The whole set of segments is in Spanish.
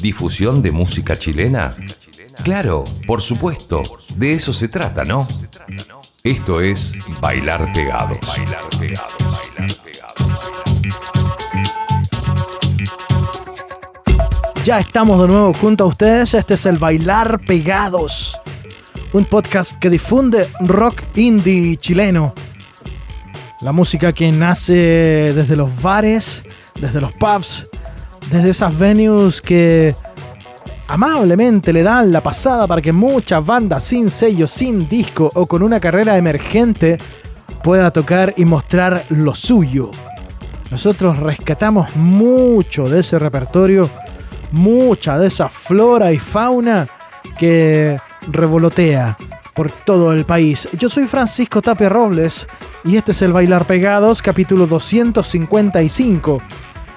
¿Difusión de música chilena? Claro, por supuesto. De eso se trata, ¿no? Esto es Bailar Pegados. Bailar Pegados. Ya estamos de nuevo junto a ustedes. Este es el Bailar Pegados. Un podcast que difunde rock indie chileno. La música que nace desde los bares, desde los pubs, desde esas venues que amablemente le dan la pasada para que muchas bandas sin sello, sin disco o con una carrera emergente pueda tocar y mostrar lo suyo. Nosotros rescatamos mucho de ese repertorio, mucha de esa flora y fauna que revolotea por todo el país. Yo soy Francisco Tapia Robles y este es el Bailar Pegados, capítulo 255.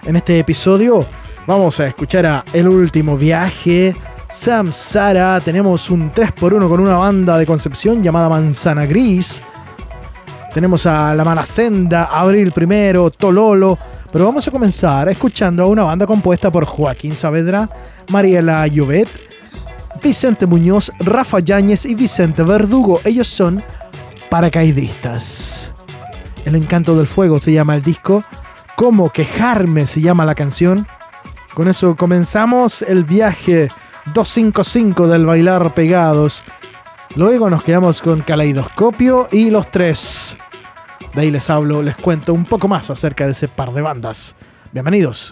En este episodio vamos a escuchar a El Último Viaje, Sam Sara, tenemos un 3x1 con una banda de Concepción llamada Manzana Gris, tenemos a La Mala Senda, Abril Primero, Tololo, pero vamos a comenzar escuchando a una banda compuesta por Joaquín Saavedra, Mariela Llobet, Vicente Muñoz, Rafa Yáñez y Vicente Verdugo. Ellos son paracaidistas. El encanto del fuego se llama el disco. Cómo quejarme se llama la canción. Con eso comenzamos el viaje 255 del bailar pegados. Luego nos quedamos con Caleidoscopio y los tres. De ahí les hablo, les cuento un poco más acerca de ese par de bandas. Bienvenidos.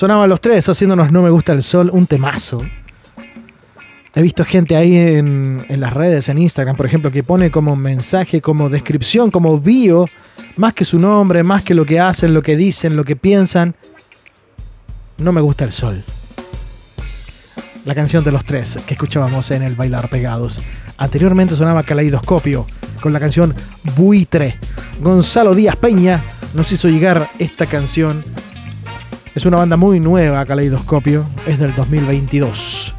Sonaban los tres haciéndonos No me gusta el sol, un temazo. He visto gente ahí en, las redes, en Instagram, por ejemplo, que pone como mensaje, como descripción, como bio, más que su nombre, más que lo que hacen, lo que dicen, lo que piensan. No me gusta el sol. La canción de los tres que escuchábamos en el Bailar Pegados. Anteriormente sonaba Caleidoscopio con la canción Buitre. Gonzalo Díaz Peña nos hizo llegar esta canción es una banda muy nueva, Caleidoscopio, es del 2022.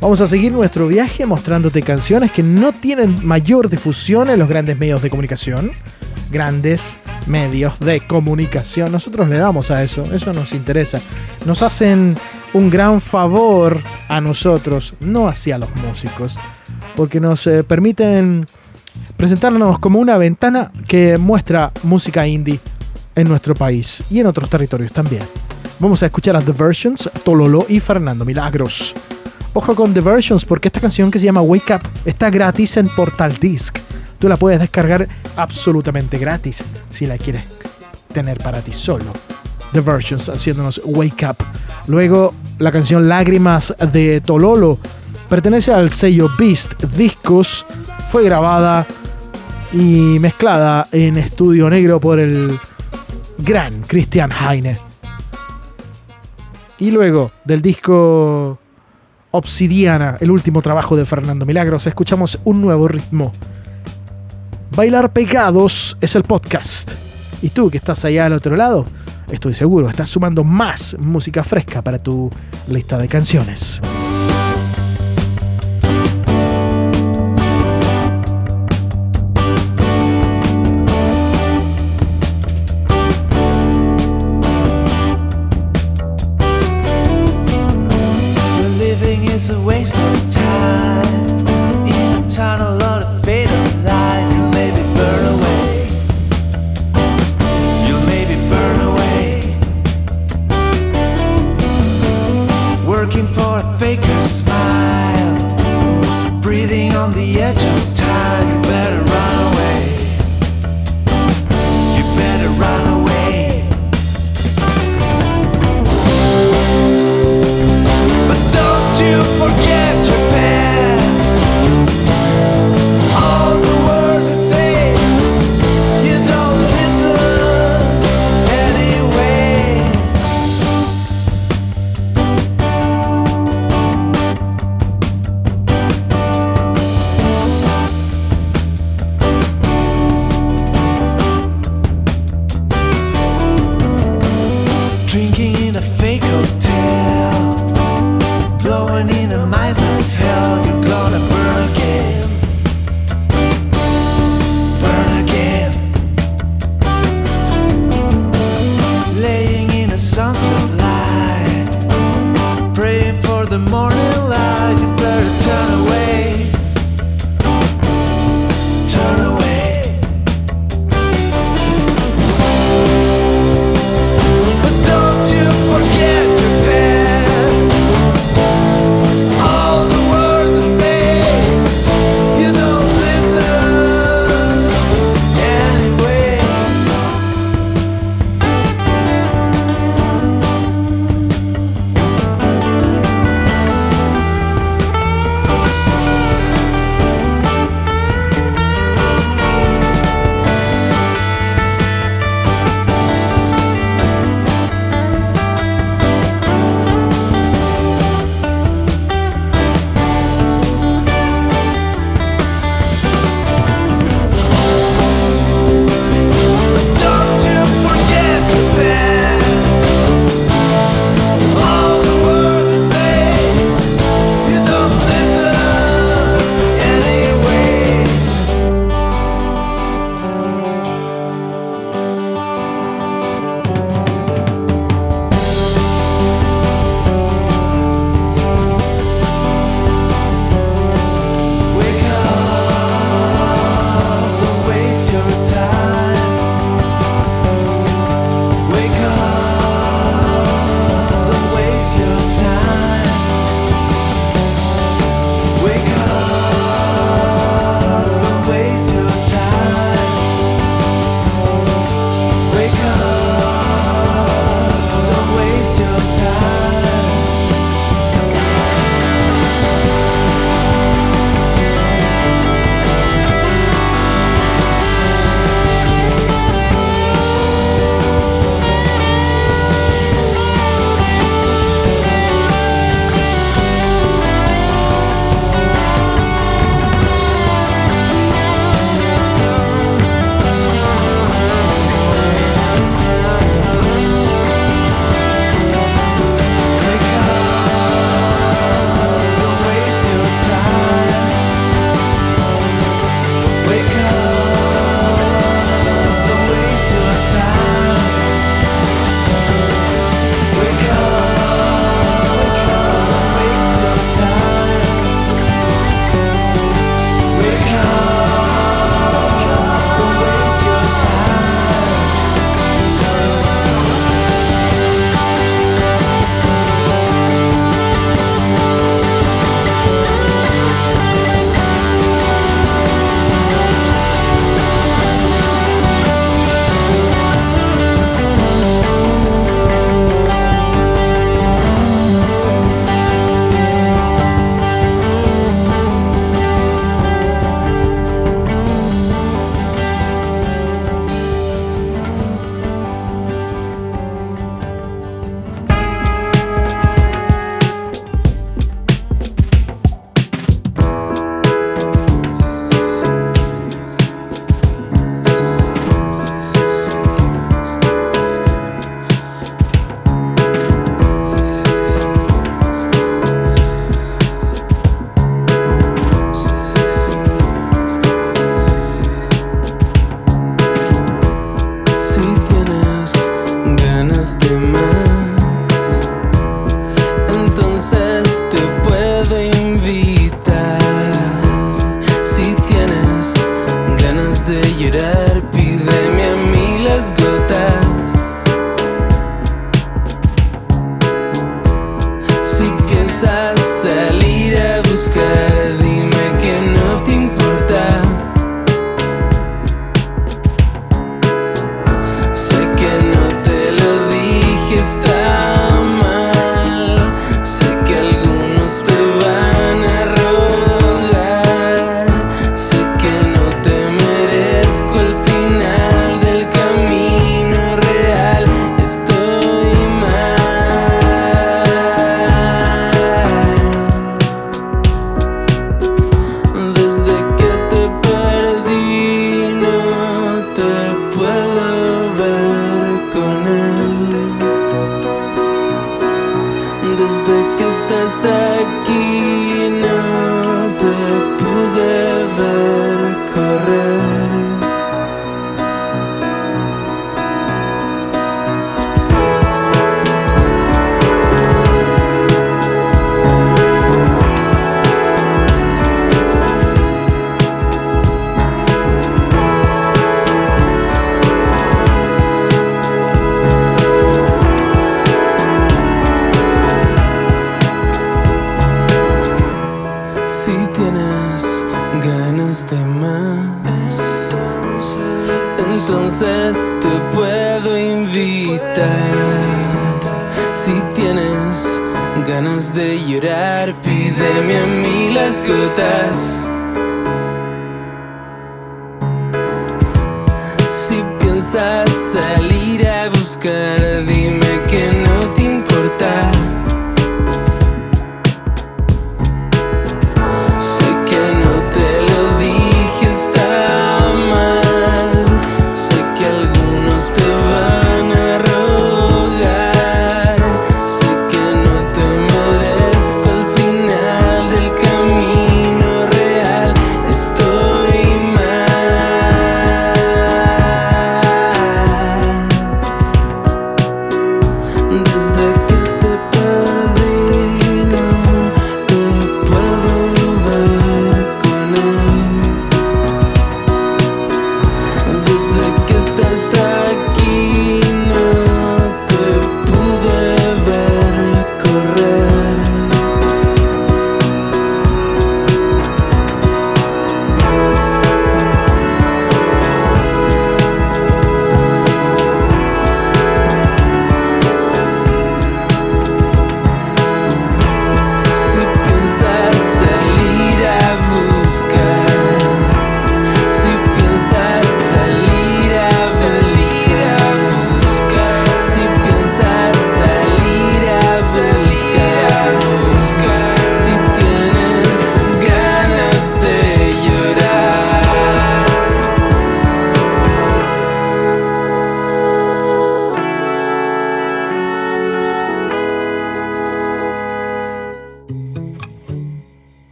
Vamos a seguir nuestro viaje mostrándote canciones que no tienen mayor difusión en los grandes medios de comunicación, grandes medios de comunicación. Nosotros le damos a eso, eso nos interesa. Nos hacen un gran favor a nosotros, no hacia los músicos, porque nos eh, permiten presentarnos como una ventana que muestra música indie en nuestro país y en otros territorios también. Vamos a escuchar a The Versions, Tololo y Fernando Milagros. Ojo con The Versions porque esta canción que se llama Wake Up está gratis en Portal Disc. Tú la puedes descargar absolutamente gratis si la quieres tener para ti solo. The Versions haciéndonos Wake Up. Luego la canción Lágrimas de Tololo pertenece al sello Beast Discos. Fue grabada y mezclada en estudio negro por el gran Christian Heine. Y luego del disco Obsidiana, el último trabajo de Fernando Milagros, escuchamos un nuevo ritmo. Bailar Pegados es el podcast. Y tú que estás allá al otro lado, estoy seguro, estás sumando más música fresca para tu lista de canciones.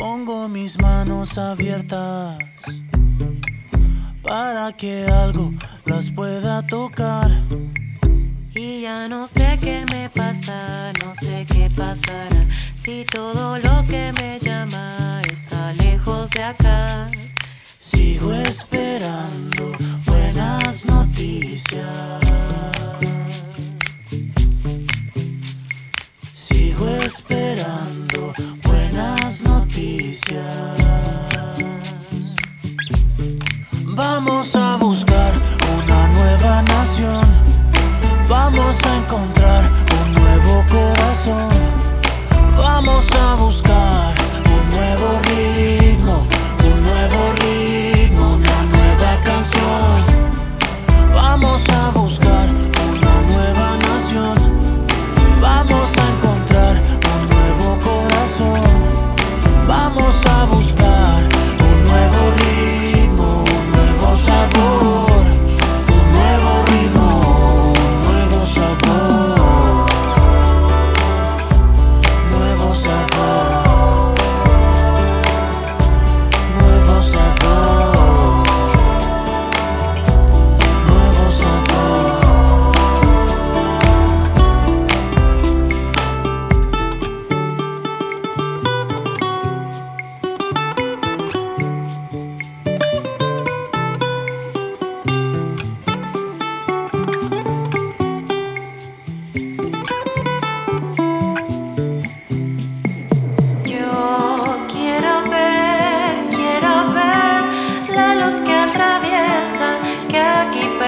Pongo mis manos abiertas para que algo las pueda tocar. Y ya no sé qué me pasa, no sé qué pasará. Si todo lo que me llama está lejos de acá. Sigo esperando buenas noticias. Sigo esperando las noticias. Vamos a buscar una nueva nación. Vamos a encontrar un nuevo corazón. Vamos a buscar un nuevo río.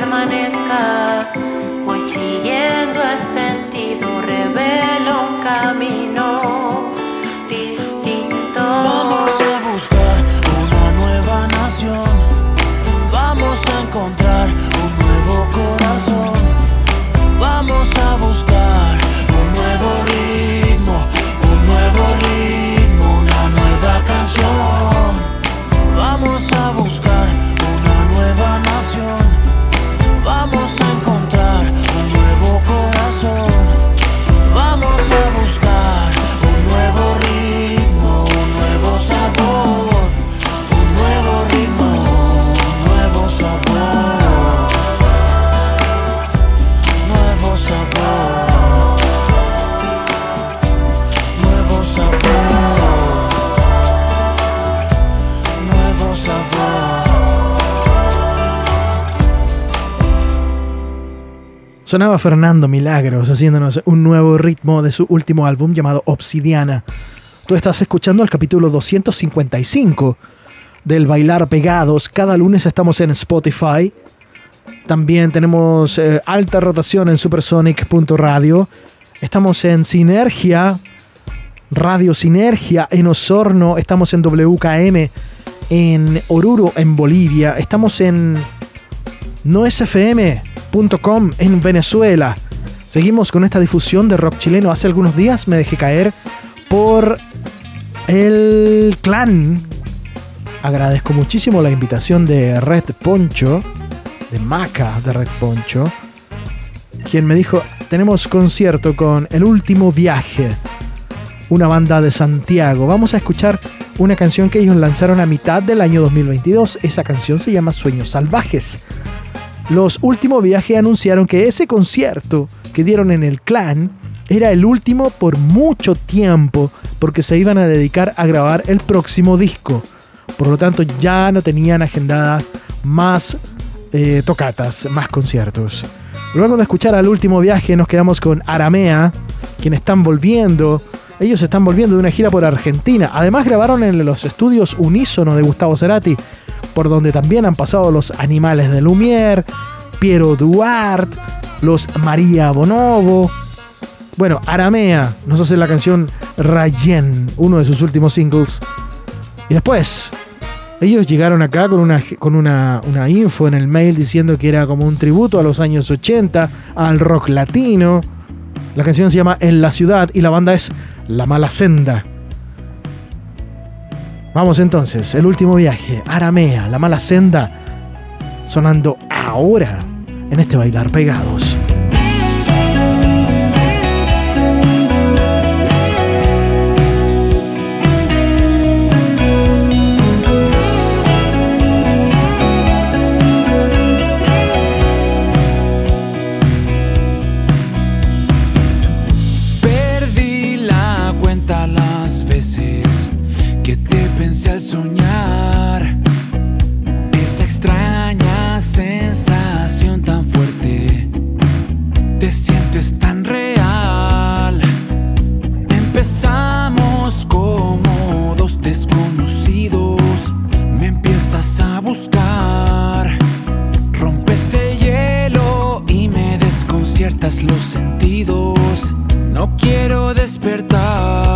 permanezca. Voy siguiendo el sentido, revelo un camino. Sonaba Fernando Milagros haciéndonos un nuevo ritmo de su último álbum llamado Obsidiana. Tú estás escuchando el capítulo 255 del Bailar Pegados. Cada lunes estamos en Spotify. También tenemos eh, alta rotación en supersonic.radio. Estamos en Sinergia, Radio Sinergia en Osorno. Estamos en WKM en Oruro, en Bolivia. Estamos en NoSFM en Venezuela. Seguimos con esta difusión de rock chileno. Hace algunos días me dejé caer por el clan. Agradezco muchísimo la invitación de Red Poncho, de Maca de Red Poncho, quien me dijo, tenemos concierto con El Último Viaje, una banda de Santiago. Vamos a escuchar una canción que ellos lanzaron a mitad del año 2022. Esa canción se llama Sueños Salvajes. Los últimos viajes anunciaron que ese concierto que dieron en el clan era el último por mucho tiempo porque se iban a dedicar a grabar el próximo disco. Por lo tanto ya no tenían agendadas más eh, tocatas, más conciertos. Luego de escuchar al último viaje nos quedamos con Aramea, quienes están volviendo. Ellos están volviendo de una gira por Argentina. Además grabaron en los estudios Unísono de Gustavo Cerati por donde también han pasado los Animales de Lumière, Piero Duarte, los María Bonobo. Bueno, Aramea nos hace la canción Rayen, uno de sus últimos singles. Y después, ellos llegaron acá con, una, con una, una, info en el mail diciendo que era como un tributo a los años 80, al rock latino. La canción se llama En la ciudad y la banda es La Mala Senda. Vamos entonces, el último viaje, Aramea, la mala senda, sonando ahora en este bailar pegados. despiertas los sentidos. No quiero despertar.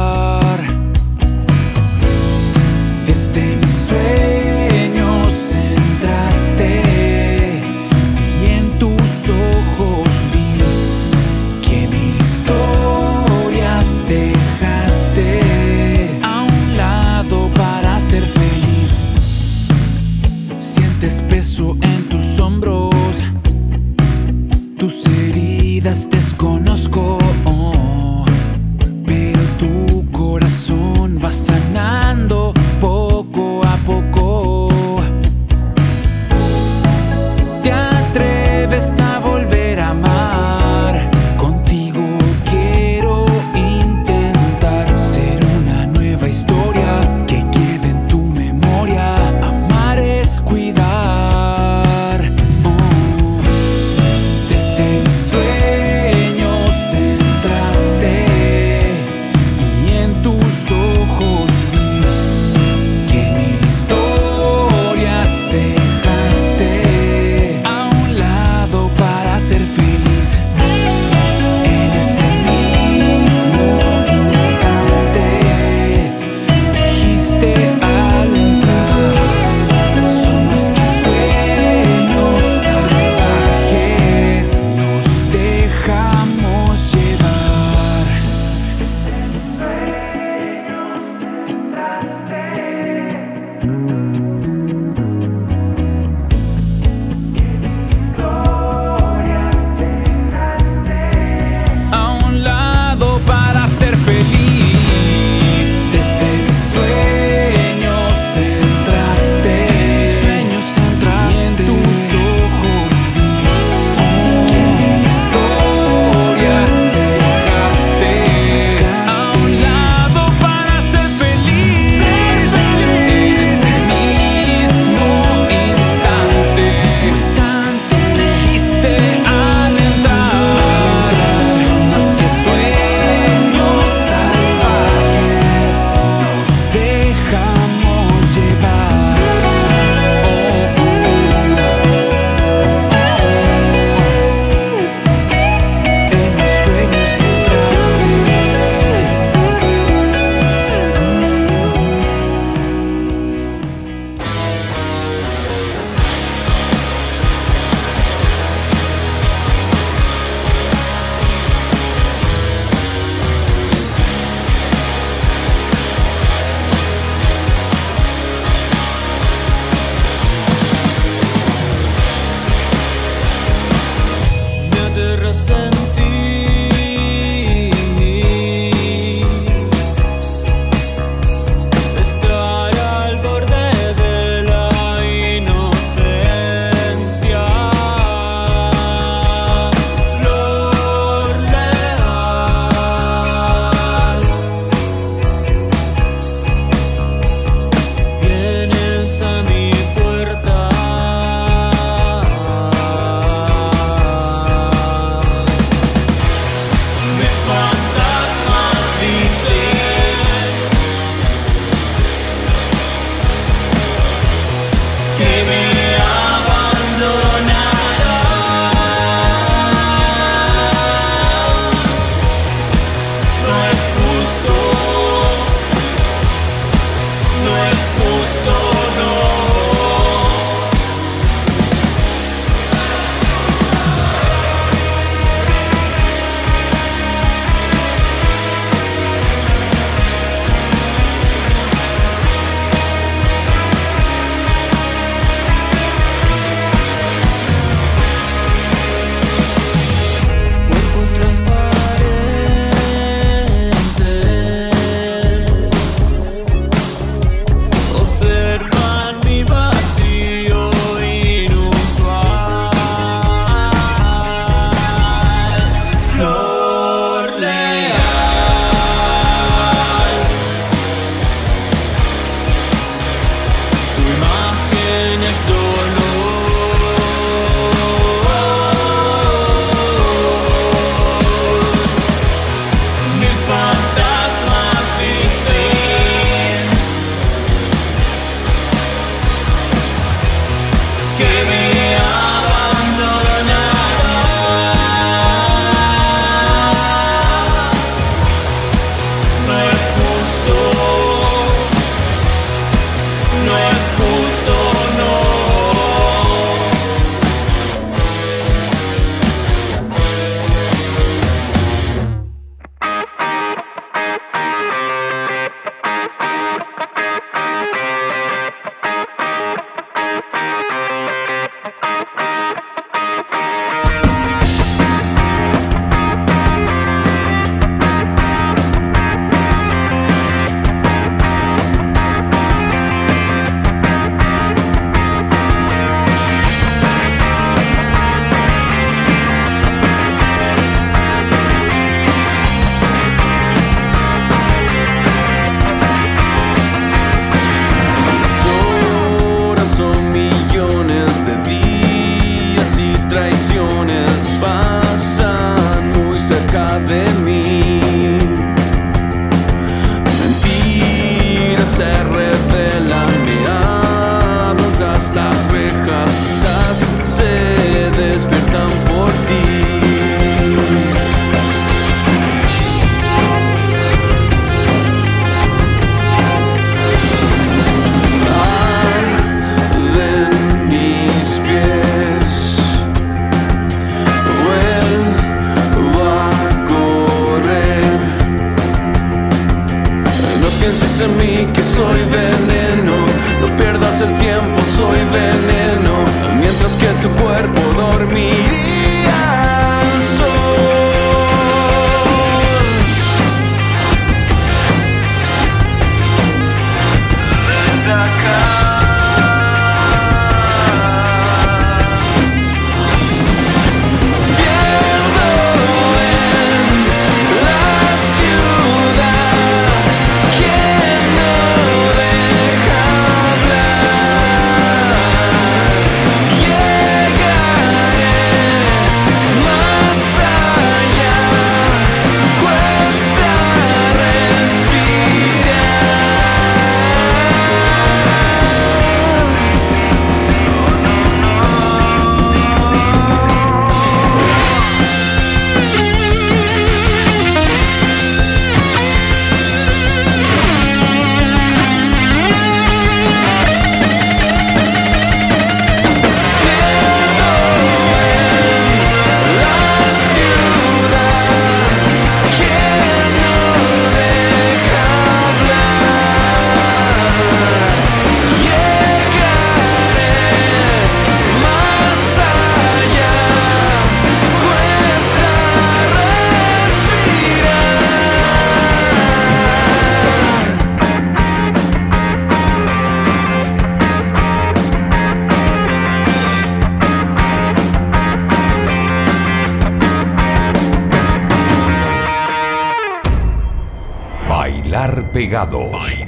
Pegados.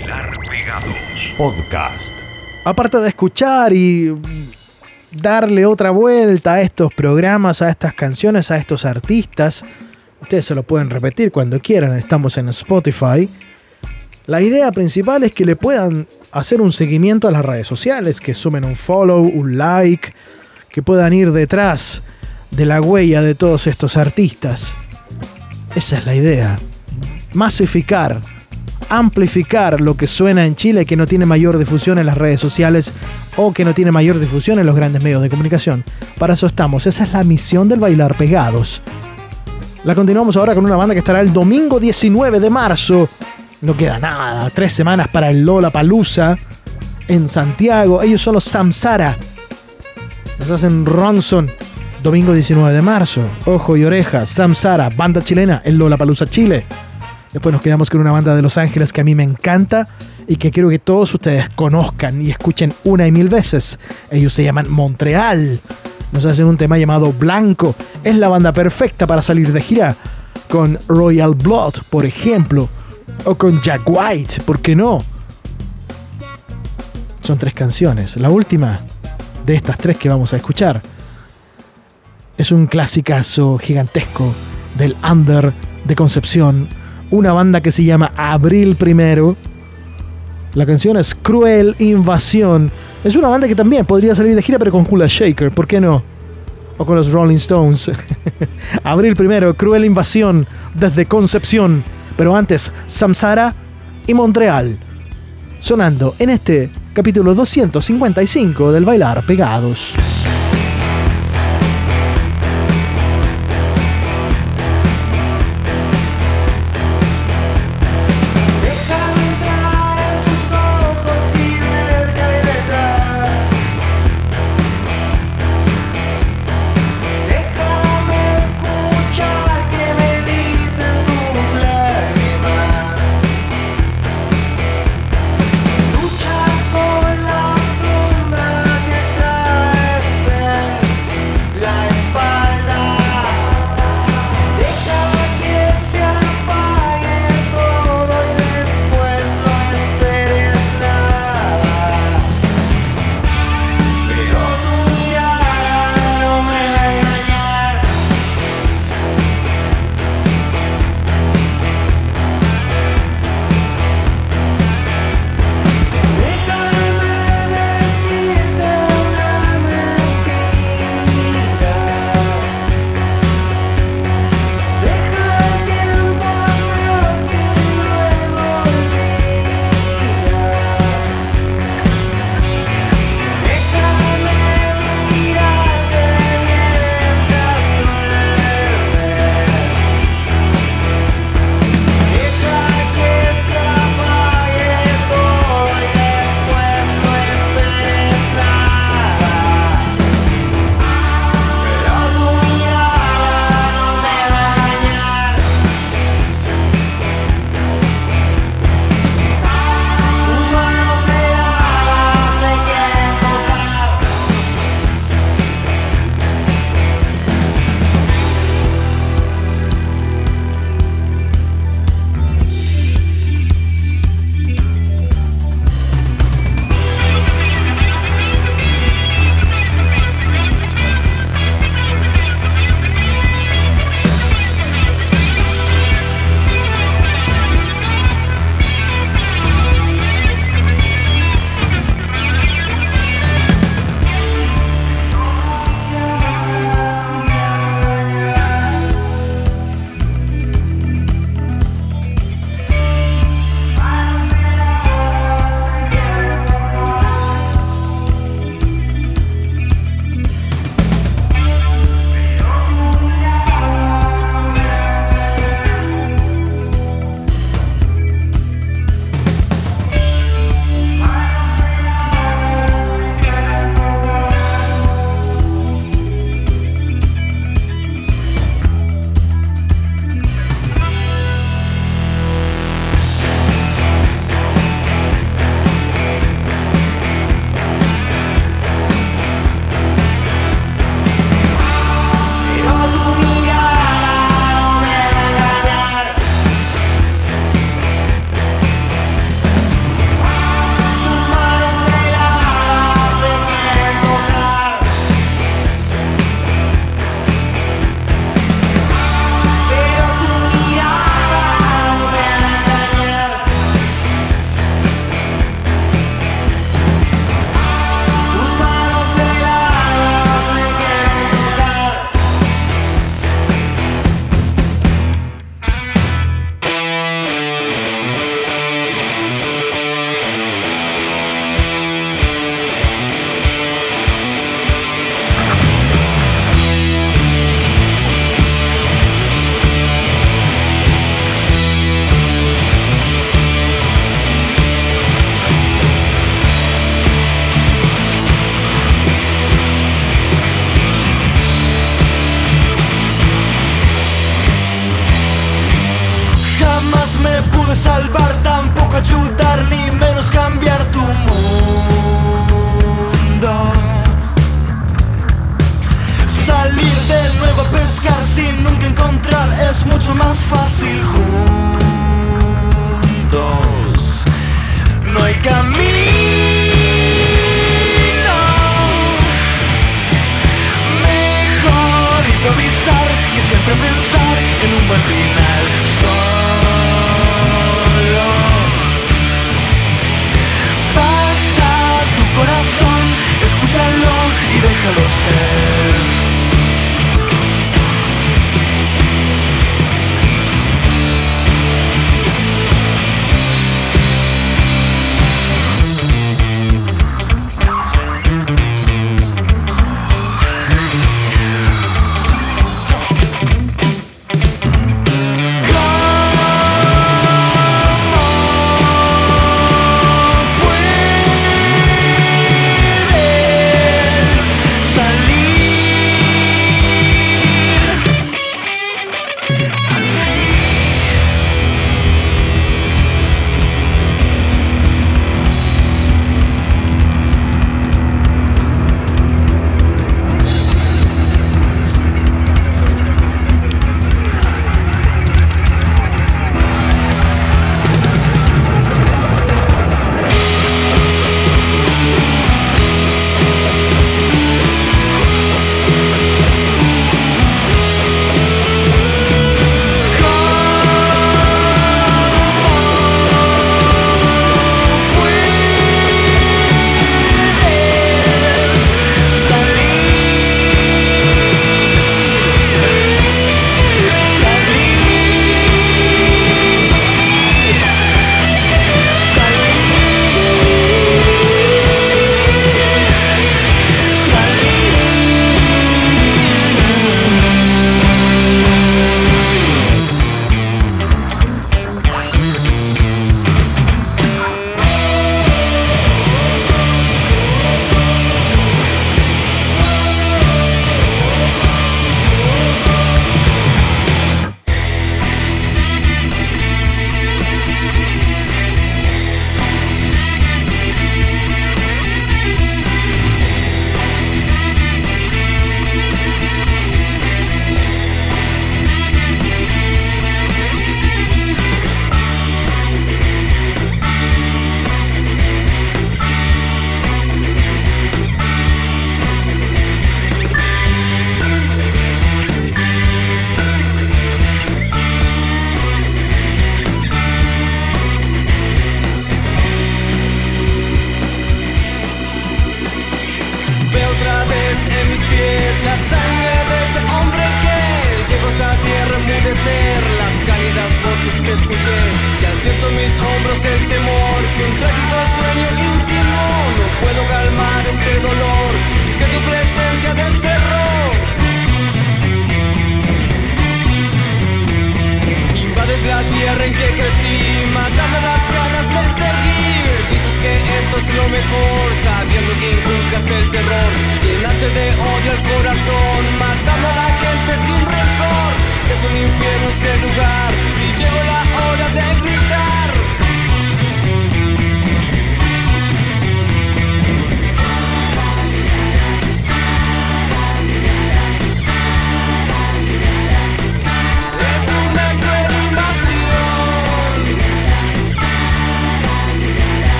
Podcast. Aparte de escuchar y darle otra vuelta a estos programas, a estas canciones, a estos artistas, ustedes se lo pueden repetir cuando quieran, estamos en Spotify. La idea principal es que le puedan hacer un seguimiento a las redes sociales, que sumen un follow, un like, que puedan ir detrás de la huella de todos estos artistas. Esa es la idea. Masificar amplificar lo que suena en Chile que no tiene mayor difusión en las redes sociales o que no tiene mayor difusión en los grandes medios de comunicación. Para eso estamos, esa es la misión del bailar pegados. La continuamos ahora con una banda que estará el domingo 19 de marzo. No queda nada, tres semanas para el Lola Palusa en Santiago. Ellos son los Samsara. Nos hacen Ronson. Domingo 19 de marzo. Ojo y oreja. Samsara, banda chilena en Lola Palusa, Chile. Después nos quedamos con una banda de Los Ángeles que a mí me encanta y que quiero que todos ustedes conozcan y escuchen una y mil veces. Ellos se llaman Montreal. Nos hacen un tema llamado Blanco. Es la banda perfecta para salir de gira. Con Royal Blood, por ejemplo. O con Jack White, ¿por qué no? Son tres canciones. La última de estas tres que vamos a escuchar es un clasicazo gigantesco del Under de Concepción una banda que se llama Abril Primero. La canción es Cruel Invasión. Es una banda que también podría salir de gira, pero con Hula Shaker, ¿por qué no? O con los Rolling Stones. Abril primero, Cruel Invasión desde Concepción. Pero antes, Samsara y Montreal. Sonando en este capítulo 255 del Bailar Pegados.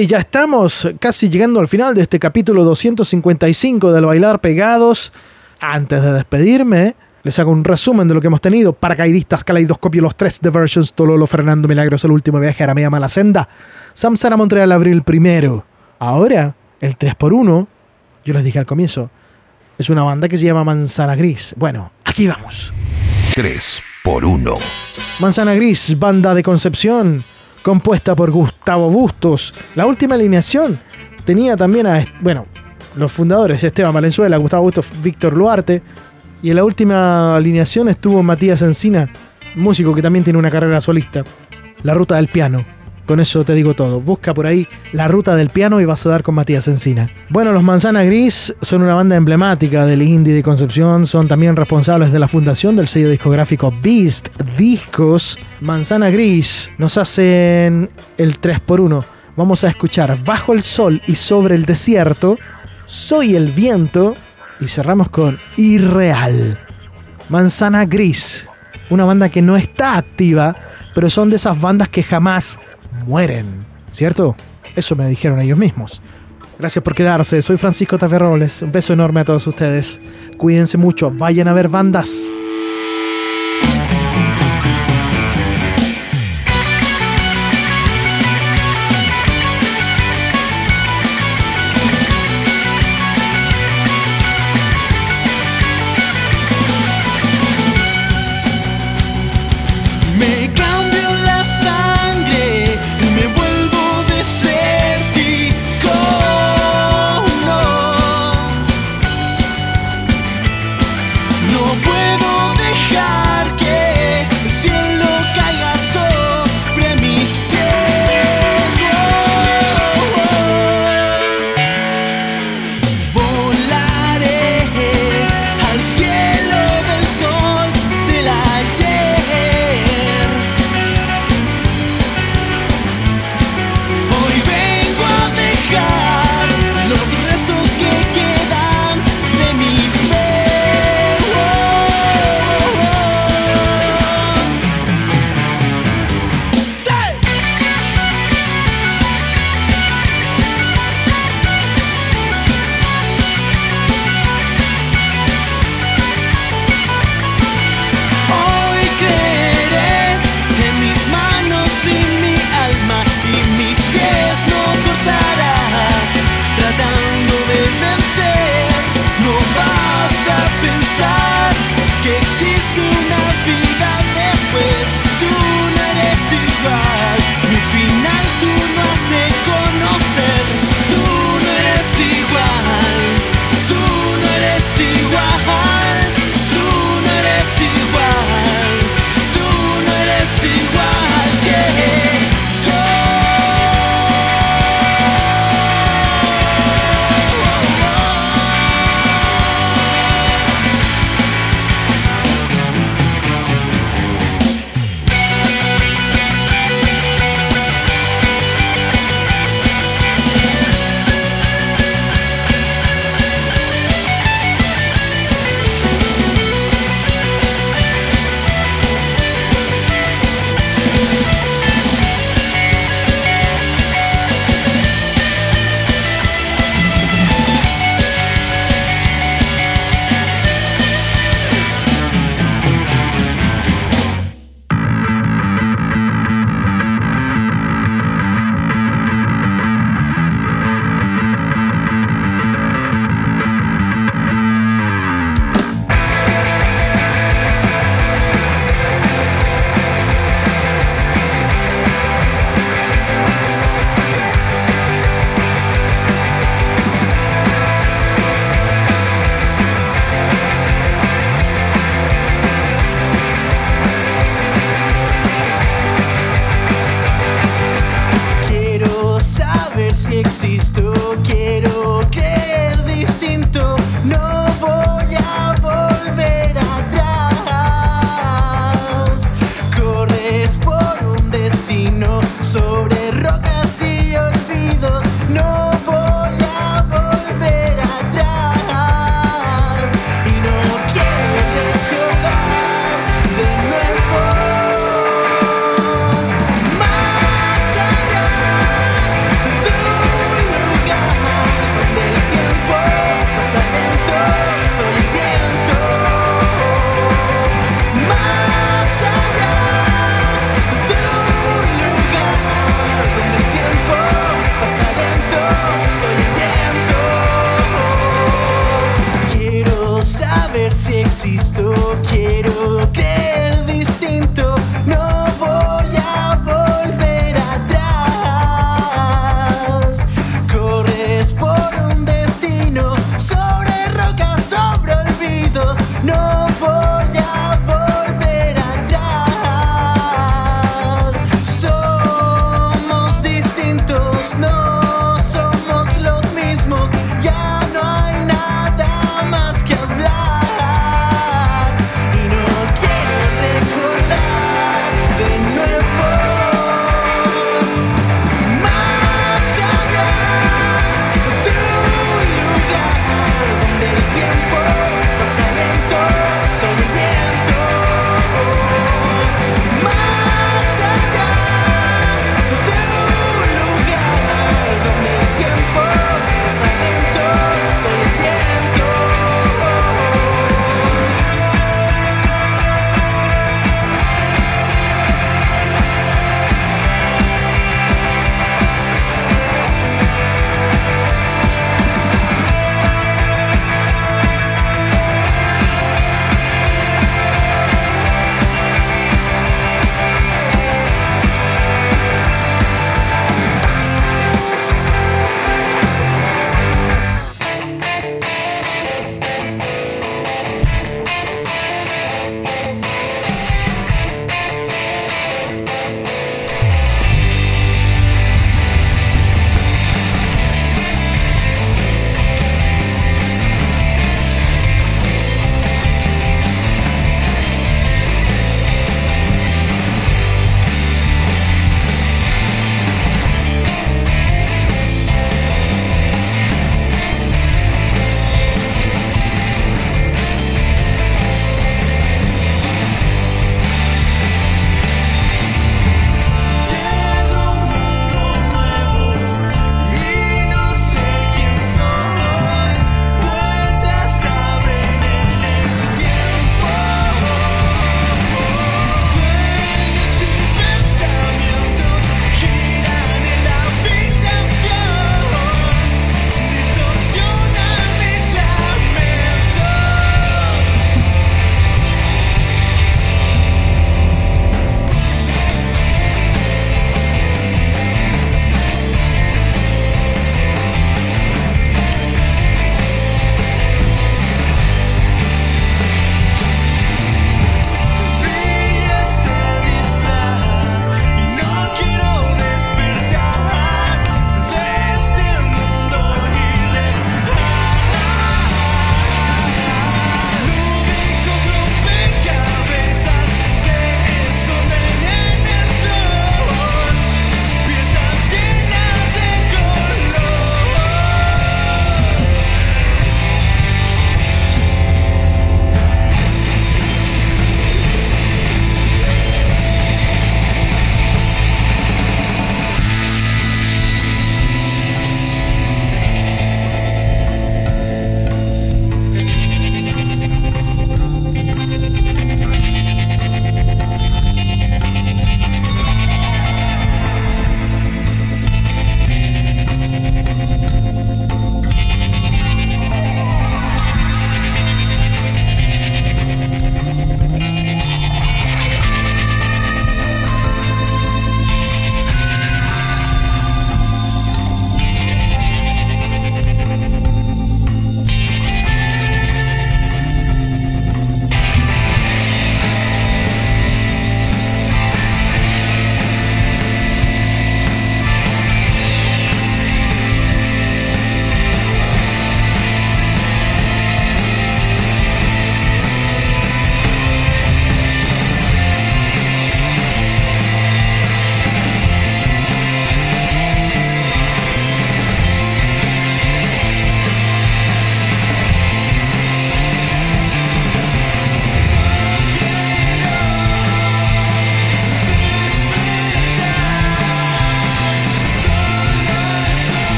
Ok, ya estamos casi llegando al final de este capítulo 255 del Bailar Pegados. Antes de despedirme, les hago un resumen de lo que hemos tenido. Paracaidistas, Caleidoscopio, Los Tres Diversions, Tololo, Fernando Milagros, El Último Viaje, Aramea Mala Senda, Samsara Montreal, Abril Primero. Ahora, el 3x1, yo les dije al comienzo, es una banda que se llama Manzana Gris. Bueno, aquí vamos. 3 por 1. Manzana Gris, banda de Concepción, compuesta por Gustavo Bustos. La última alineación tenía también a, bueno, los fundadores, Esteban Valenzuela, Gustavo Bustos, Víctor Luarte. Y en la última alineación estuvo Matías Encina, músico que también tiene una carrera solista. La ruta del piano. Con eso te digo todo. Busca por ahí la ruta del piano y vas a dar con Matías Encina. Bueno, los Manzana Gris son una banda emblemática del indie de Concepción. Son también responsables de la fundación del sello discográfico Beast Discos. Manzana Gris nos hacen el 3x1. Vamos a escuchar Bajo el Sol y Sobre el Desierto. Soy el Viento. Y cerramos con Irreal. Manzana Gris. Una banda que no está activa, pero son de esas bandas que jamás mueren. ¿Cierto? Eso me dijeron ellos mismos. Gracias por quedarse. Soy Francisco Taferroles. Un beso enorme a todos ustedes. Cuídense mucho. Vayan a ver bandas.